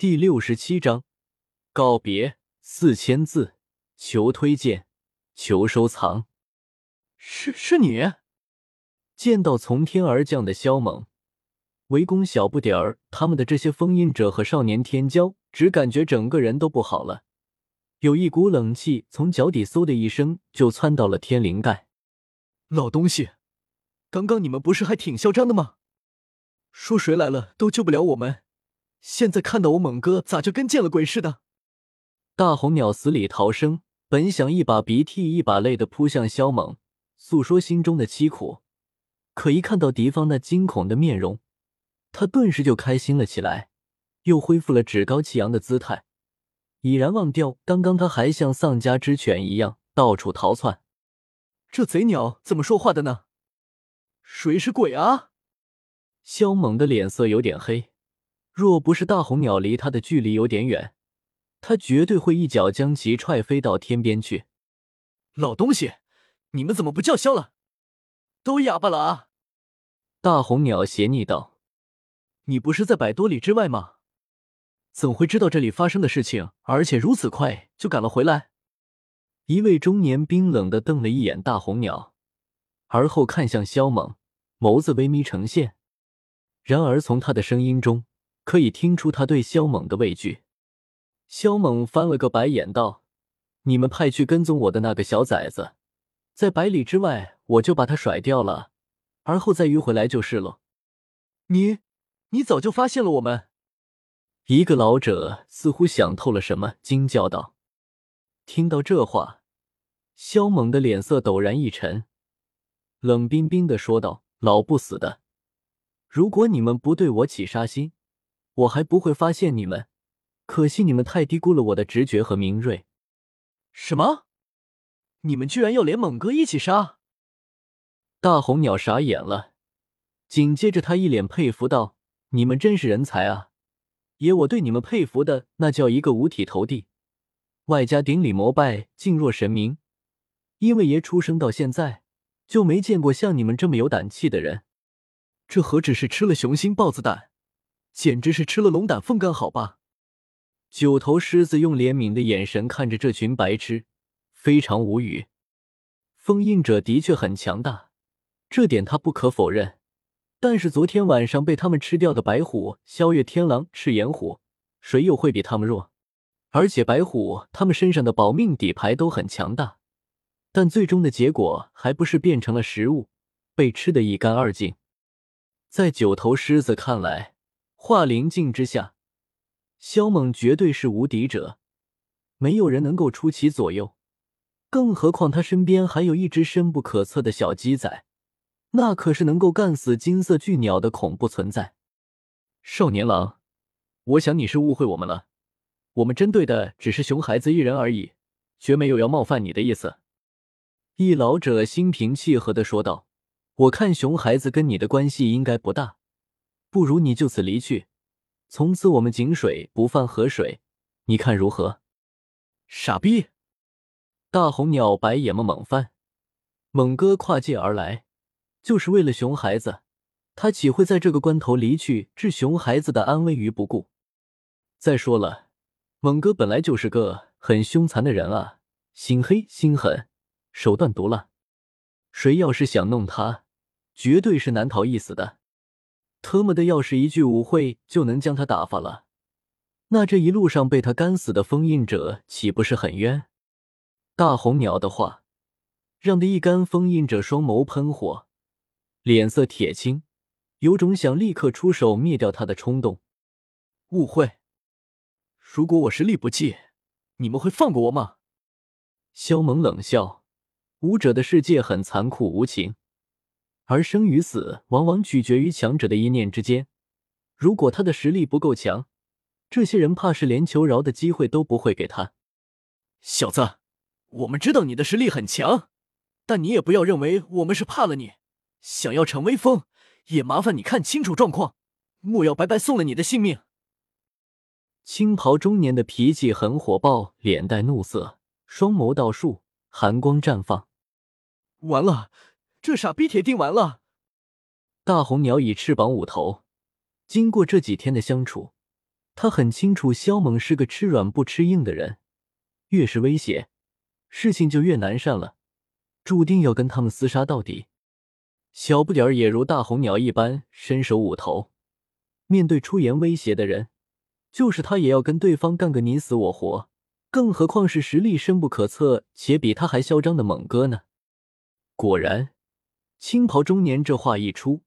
第六十七章告别。四千字，求推荐，求收藏。是是你？见到从天而降的萧猛，围攻小不点儿他们的这些封印者和少年天骄，只感觉整个人都不好了，有一股冷气从脚底嗖的一声就窜到了天灵盖。老东西，刚刚你们不是还挺嚣张的吗？说谁来了都救不了我们，现在看到我猛哥咋就跟见了鬼似的？大红鸟死里逃生，本想一把鼻涕一把泪的扑向萧猛，诉说心中的凄苦，可一看到敌方那惊恐的面容，他顿时就开心了起来，又恢复了趾高气扬的姿态，已然忘掉刚刚他还像丧家之犬一样到处逃窜。这贼鸟怎么说话的呢？谁是鬼啊？萧猛的脸色有点黑，若不是大红鸟离他的距离有点远。他绝对会一脚将其踹飞到天边去！老东西，你们怎么不叫嚣了？都哑巴了啊！大红鸟斜睨道：“你不是在百多里之外吗？怎会知道这里发生的事情，而且如此快就赶了回来？”一位中年冰冷的瞪了一眼大红鸟，而后看向萧猛，眸子微眯呈现。然而从他的声音中可以听出他对萧猛的畏惧。萧猛翻了个白眼，道：“你们派去跟踪我的那个小崽子，在百里之外，我就把他甩掉了，而后再迂回来就是了。”你，你早就发现了我们？一个老者似乎想透了什么，惊叫道：“听到这话，萧猛的脸色陡然一沉，冷冰冰的说道：‘老不死的，如果你们不对我起杀心，我还不会发现你们。’”可惜你们太低估了我的直觉和敏锐。什么？你们居然要连猛哥一起杀？大红鸟傻眼了，紧接着他一脸佩服道：“你们真是人才啊！爷我对你们佩服的那叫一个五体投地，外加顶礼膜拜，敬若神明。因为爷出生到现在就没见过像你们这么有胆气的人。这何止是吃了雄心豹子胆，简直是吃了龙胆凤肝，好吧？”九头狮子用怜悯的眼神看着这群白痴，非常无语。封印者的确很强大，这点他不可否认。但是昨天晚上被他们吃掉的白虎、萧月天狼、赤炎虎，谁又会比他们弱？而且白虎他们身上的保命底牌都很强大，但最终的结果还不是变成了食物，被吃得一干二净。在九头狮子看来，化灵境之下。萧猛绝对是无敌者，没有人能够出其左右。更何况他身边还有一只深不可测的小鸡仔，那可是能够干死金色巨鸟的恐怖存在。少年郎，我想你是误会我们了，我们针对的只是熊孩子一人而已，绝没有要冒犯你的意思。一老者心平气和的说道：“我看熊孩子跟你的关系应该不大，不如你就此离去。”从此我们井水不犯河水，你看如何？傻逼！大红鸟白眼么猛翻，猛哥跨界而来，就是为了熊孩子，他岂会在这个关头离去，置熊孩子的安危于不顾？再说了，猛哥本来就是个很凶残的人啊，心黑心狠，手段毒辣，谁要是想弄他，绝对是难逃一死的。特么的，要是一句舞会就能将他打发了，那这一路上被他干死的封印者岂不是很冤？大红鸟的话让的一干封印者双眸喷火，脸色铁青，有种想立刻出手灭掉他的冲动。误会？如果我实力不济，你们会放过我吗？萧猛冷笑，武者的世界很残酷无情。而生与死往往取决于强者的一念之间。如果他的实力不够强，这些人怕是连求饶的机会都不会给他。小子，我们知道你的实力很强，但你也不要认为我们是怕了你。想要逞威风，也麻烦你看清楚状况，莫要白白送了你的性命。青袍中年的脾气很火爆，脸带怒色，双眸倒竖，寒光绽放。完了。这傻逼铁定完了！大红鸟以翅膀捂头，经过这几天的相处，他很清楚萧猛是个吃软不吃硬的人，越是威胁，事情就越难善了，注定要跟他们厮杀到底。小不点儿也如大红鸟一般伸手捂头，面对出言威胁的人，就是他也要跟对方干个你死我活，更何况是实力深不可测且比他还嚣张的猛哥呢？果然，青袍中年这话一出，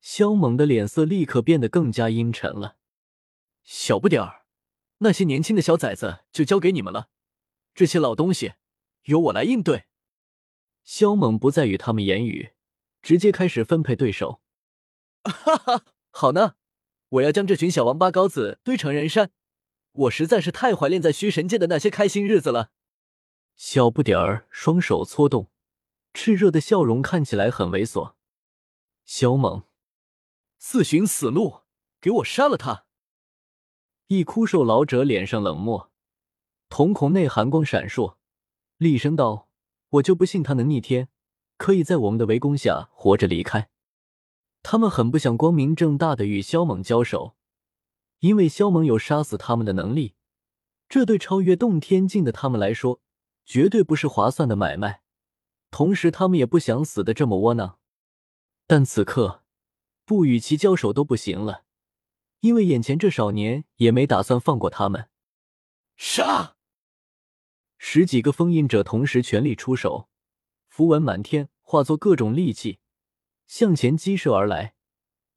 萧猛的脸色立刻变得更加阴沉了。小不点儿，那些年轻的小崽子就交给你们了，这些老东西由我来应对。萧猛不再与他们言语。直接开始分配对手，哈哈，好呢，我要将这群小王八羔子堆成人山。我实在是太怀念在虚神界的那些开心日子了。小不点儿双手搓动，炽热的笑容看起来很猥琐。萧猛，自寻死路，给我杀了他！一枯瘦老者脸上冷漠，瞳孔内寒光闪烁，厉声道：“我就不信他能逆天。”可以在我们的围攻下活着离开。他们很不想光明正大的与萧猛交手，因为萧猛有杀死他们的能力，这对超越洞天境的他们来说绝对不是划算的买卖。同时，他们也不想死的这么窝囊。但此刻不与其交手都不行了，因为眼前这少年也没打算放过他们。杀！十几个封印者同时全力出手。符文满天，化作各种利器，向前激射而来。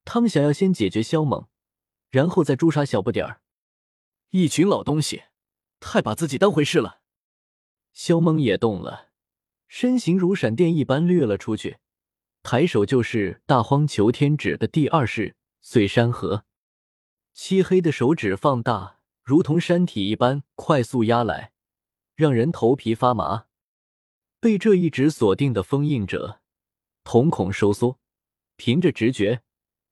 他们想要先解决萧猛，然后再诛杀小不点儿。一群老东西，太把自己当回事了。萧猛也动了，身形如闪电一般掠了出去，抬手就是大荒求天指的第二式碎山河。漆黑的手指放大，如同山体一般快速压来，让人头皮发麻。被这一指锁定的封印者，瞳孔收缩，凭着直觉，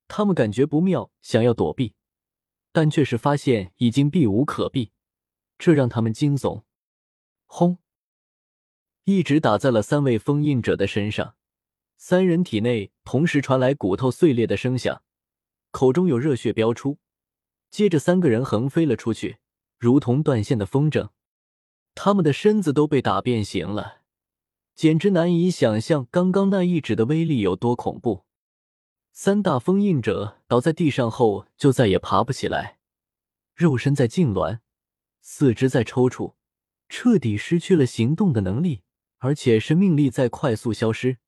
他们感觉不妙，想要躲避，但却是发现已经避无可避，这让他们惊悚。轰！一指打在了三位封印者的身上，三人体内同时传来骨头碎裂的声响，口中有热血飙出，接着三个人横飞了出去，如同断线的风筝，他们的身子都被打变形了。简直难以想象刚刚那一指的威力有多恐怖。三大封印者倒在地上后就再也爬不起来，肉身在痉挛，四肢在抽搐，彻底失去了行动的能力，而且生命力在快速消失。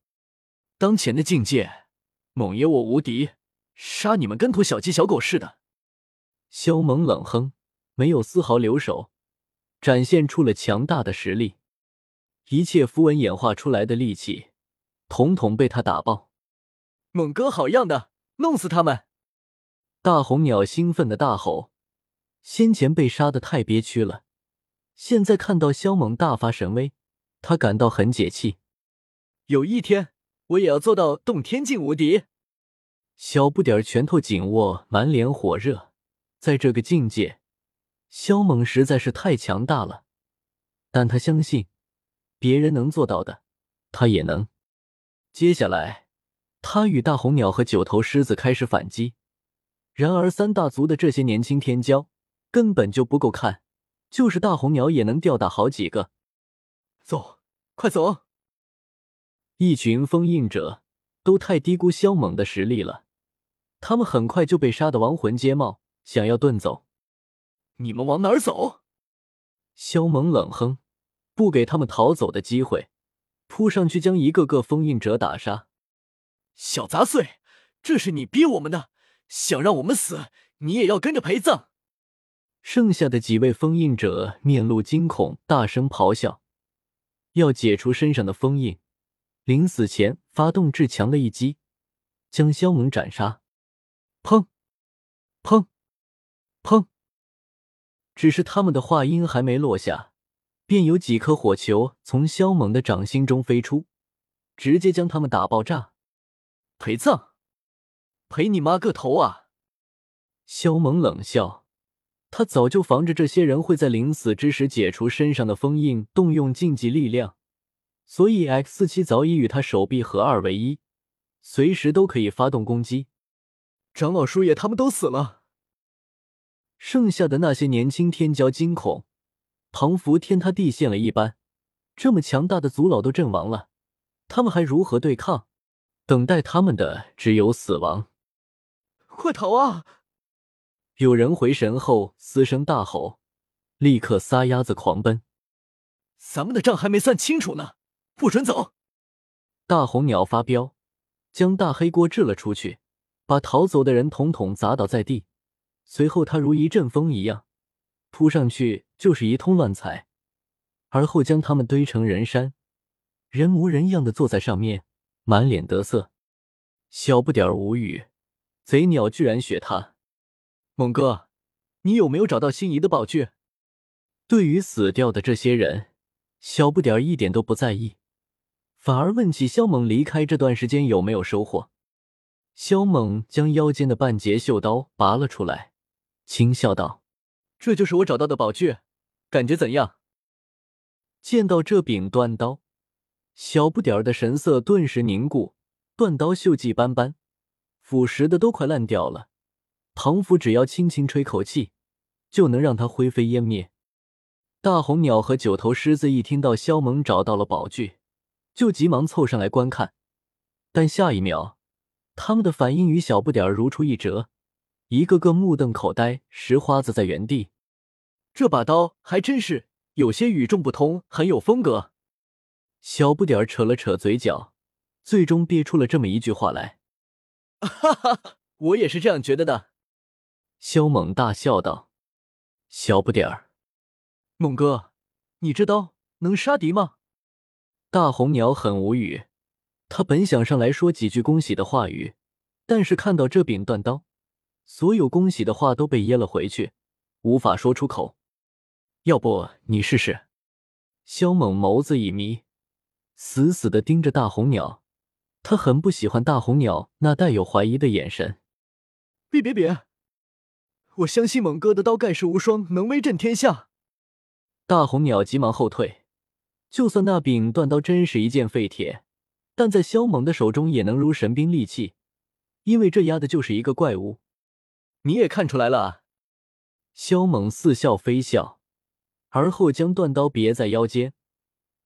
当前的境界，猛爷我无敌，杀你们跟头小鸡小狗似的。萧猛冷哼，没有丝毫留手，展现出了强大的实力。一切符文演化出来的利器，统统被他打爆。猛哥好样的，弄死他们！大红鸟兴奋的大吼。先前被杀的太憋屈了，现在看到萧猛大发神威，他感到很解气。有一天，我也要做到洞天境无敌。小不点儿拳头紧握，满脸火热。在这个境界，萧猛实在是太强大了，但他相信。别人能做到的，他也能。接下来，他与大红鸟和九头狮子开始反击。然而，三大族的这些年轻天骄根本就不够看，就是大红鸟也能吊打好几个。走，快走！一群封印者都太低估萧猛的实力了，他们很快就被杀得亡魂皆冒，想要遁走。你们往哪儿走？萧猛冷哼。不给他们逃走的机会，扑上去将一个个封印者打杀。小杂碎，这是你逼我们的，想让我们死，你也要跟着陪葬。剩下的几位封印者面露惊恐，大声咆哮，要解除身上的封印，临死前发动至强的一击，将萧猛斩杀。砰！砰！砰！只是他们的话音还没落下。便有几颗火球从萧猛的掌心中飞出，直接将他们打爆炸。陪葬？陪你妈个头啊！萧猛冷笑，他早就防着这些人会在临死之时解除身上的封印，动用禁忌力量，所以 X 四七早已与他手臂合二为一，随时都可以发动攻击。长老叔爷他们都死了。剩下的那些年轻天骄惊恐，庞福天塌地陷了一般。这么强大的族老都阵亡了，他们还如何对抗？等待他们的只有死亡。快逃啊！有人回神后嘶声大吼，立刻撒丫子狂奔。咱们的账还没算清楚呢，不准走！大红鸟发飙，将大黑锅掷了出去，把逃走的人统统砸倒在地。随后，他如一阵风一样扑上去，就是一通乱踩，而后将他们堆成人山，人模人样的坐在上面，满脸得瑟。小不点儿无语，贼鸟居然学他。猛哥，你有没有找到心仪的宝具？对于死掉的这些人，小不点儿一点都不在意，反而问起肖猛离开这段时间有没有收获。肖猛将腰间的半截袖刀拔了出来，轻笑道：“这就是我找到的宝具，感觉怎样？”见到这柄断刀，小不点儿的神色顿时凝固。断刀锈迹斑斑，腐蚀的都快烂掉了。唐福只要轻轻吹口气，就能让它灰飞烟灭。大红鸟和九头狮子一听到萧猛找到了宝具，就急忙凑上来观看。但下一秒，他们的反应与小不点儿如出一辙，一个个目瞪口呆，石花子在原地。这把刀还真是有些与众不同，很有风格。小不点儿扯了扯嘴角。最终憋出了这么一句话来：“ 哈哈，我也是这样觉得的。”萧猛大笑道：“小不点儿，猛哥，你这刀能杀敌吗？”大红鸟很无语，他本想上来说几句恭喜的话语，但是看到这柄断刀，所有恭喜的话都被噎了回去，无法说出口。要不你试试？萧猛眸子一眯，死死的盯着大红鸟。他很不喜欢大红鸟那带有怀疑的眼神。别别别！我相信猛哥的刀盖世无双，能威震天下。大红鸟急忙后退。就算那柄断刀真是一件废铁，但在萧猛的手中也能如神兵利器，因为这压的就是一个怪物。你也看出来了？萧猛似笑非笑，而后将断刀别在腰间。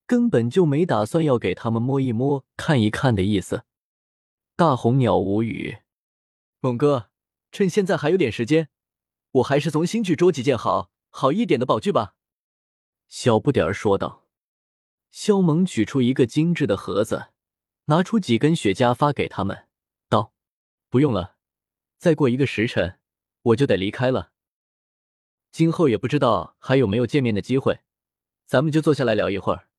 根本就没打算要给他们摸一摸、看一看的意思。大红鸟无语。猛哥，趁现在还有点时间，我还是从新去捉几件好好一点的宝具吧。小不点儿说道。肖猛取出一个精致的盒子，拿出几根雪茄发给他们，道：“不用了，再过一个时辰我就得离开了。今后也不知道还有没有见面的机会，咱们就坐下来聊一会儿。”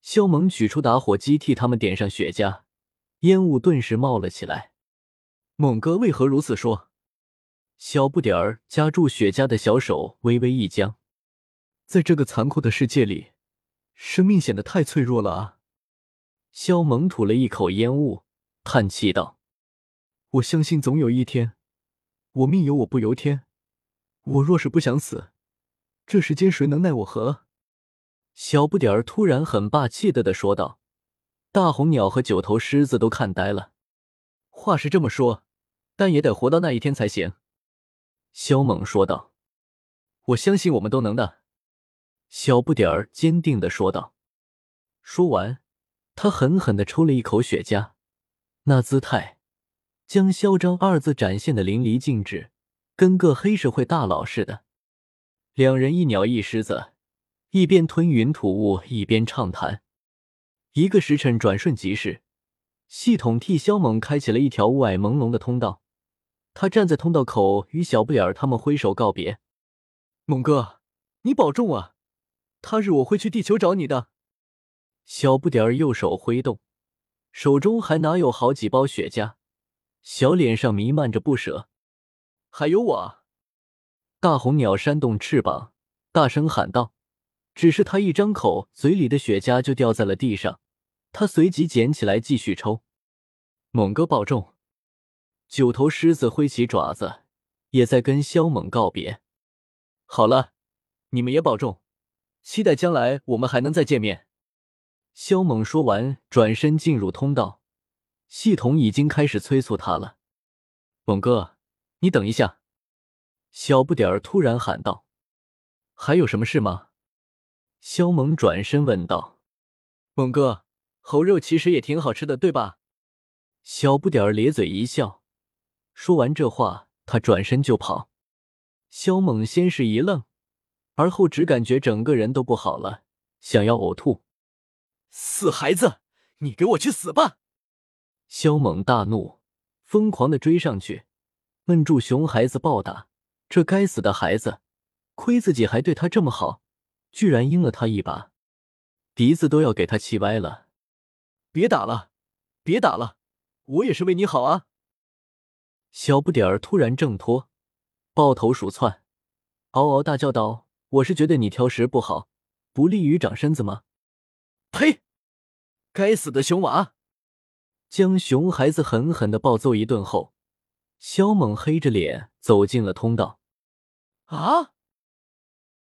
肖猛取出打火机，替他们点上雪茄，烟雾顿时冒了起来。猛哥为何如此说？小不点儿夹住雪茄的小手微微一僵。在这个残酷的世界里，生命显得太脆弱了啊！肖猛吐了一口烟雾，叹气道：“我相信总有一天，我命由我不由天。我若是不想死，这世间谁能奈我何？”小不点儿突然很霸气的的说道：“大红鸟和九头狮子都看呆了。话是这么说，但也得活到那一天才行。”肖猛说道：“我相信我们都能的。”小不点儿坚定的说道。说完，他狠狠的抽了一口雪茄，那姿态将“嚣张”二字展现的淋漓尽致，跟个黑社会大佬似的。两人一鸟一狮子。一边吞云吐雾，一边畅谈。一个时辰转瞬即逝，系统替萧猛开启了一条雾霭朦胧的通道。他站在通道口，与小不点儿他们挥手告别。猛哥，你保重啊！他日我会去地球找你的。小不点儿右手挥动，手中还拿有好几包雪茄，小脸上弥漫着不舍。还有我！大红鸟扇动翅膀，大声喊道。只是他一张口，嘴里的雪茄就掉在了地上。他随即捡起来继续抽。猛哥保重。九头狮子挥起爪子，也在跟萧猛告别。好了，你们也保重，期待将来我们还能再见面。萧猛说完，转身进入通道。系统已经开始催促他了。猛哥，你等一下。小不点儿突然喊道：“还有什么事吗？”肖猛转身问道：“猛哥，猴肉其实也挺好吃的，对吧？”小不点儿咧嘴一笑，说完这话，他转身就跑。肖猛先是一愣，而后只感觉整个人都不好了，想要呕吐。死孩子，你给我去死吧！肖猛大怒，疯狂的追上去，摁住熊孩子暴打。这该死的孩子，亏自己还对他这么好，居然阴了他一把，鼻子都要给他气歪了。别打了，别打了，我也是为你好啊！小不点儿突然挣脱，抱头鼠窜，嗷嗷大叫道：“我是觉得你挑食不好，不利于长身子吗？”呸！该死的熊娃！将熊孩子狠狠的暴揍一顿后，肖猛黑着脸走进了通道。啊！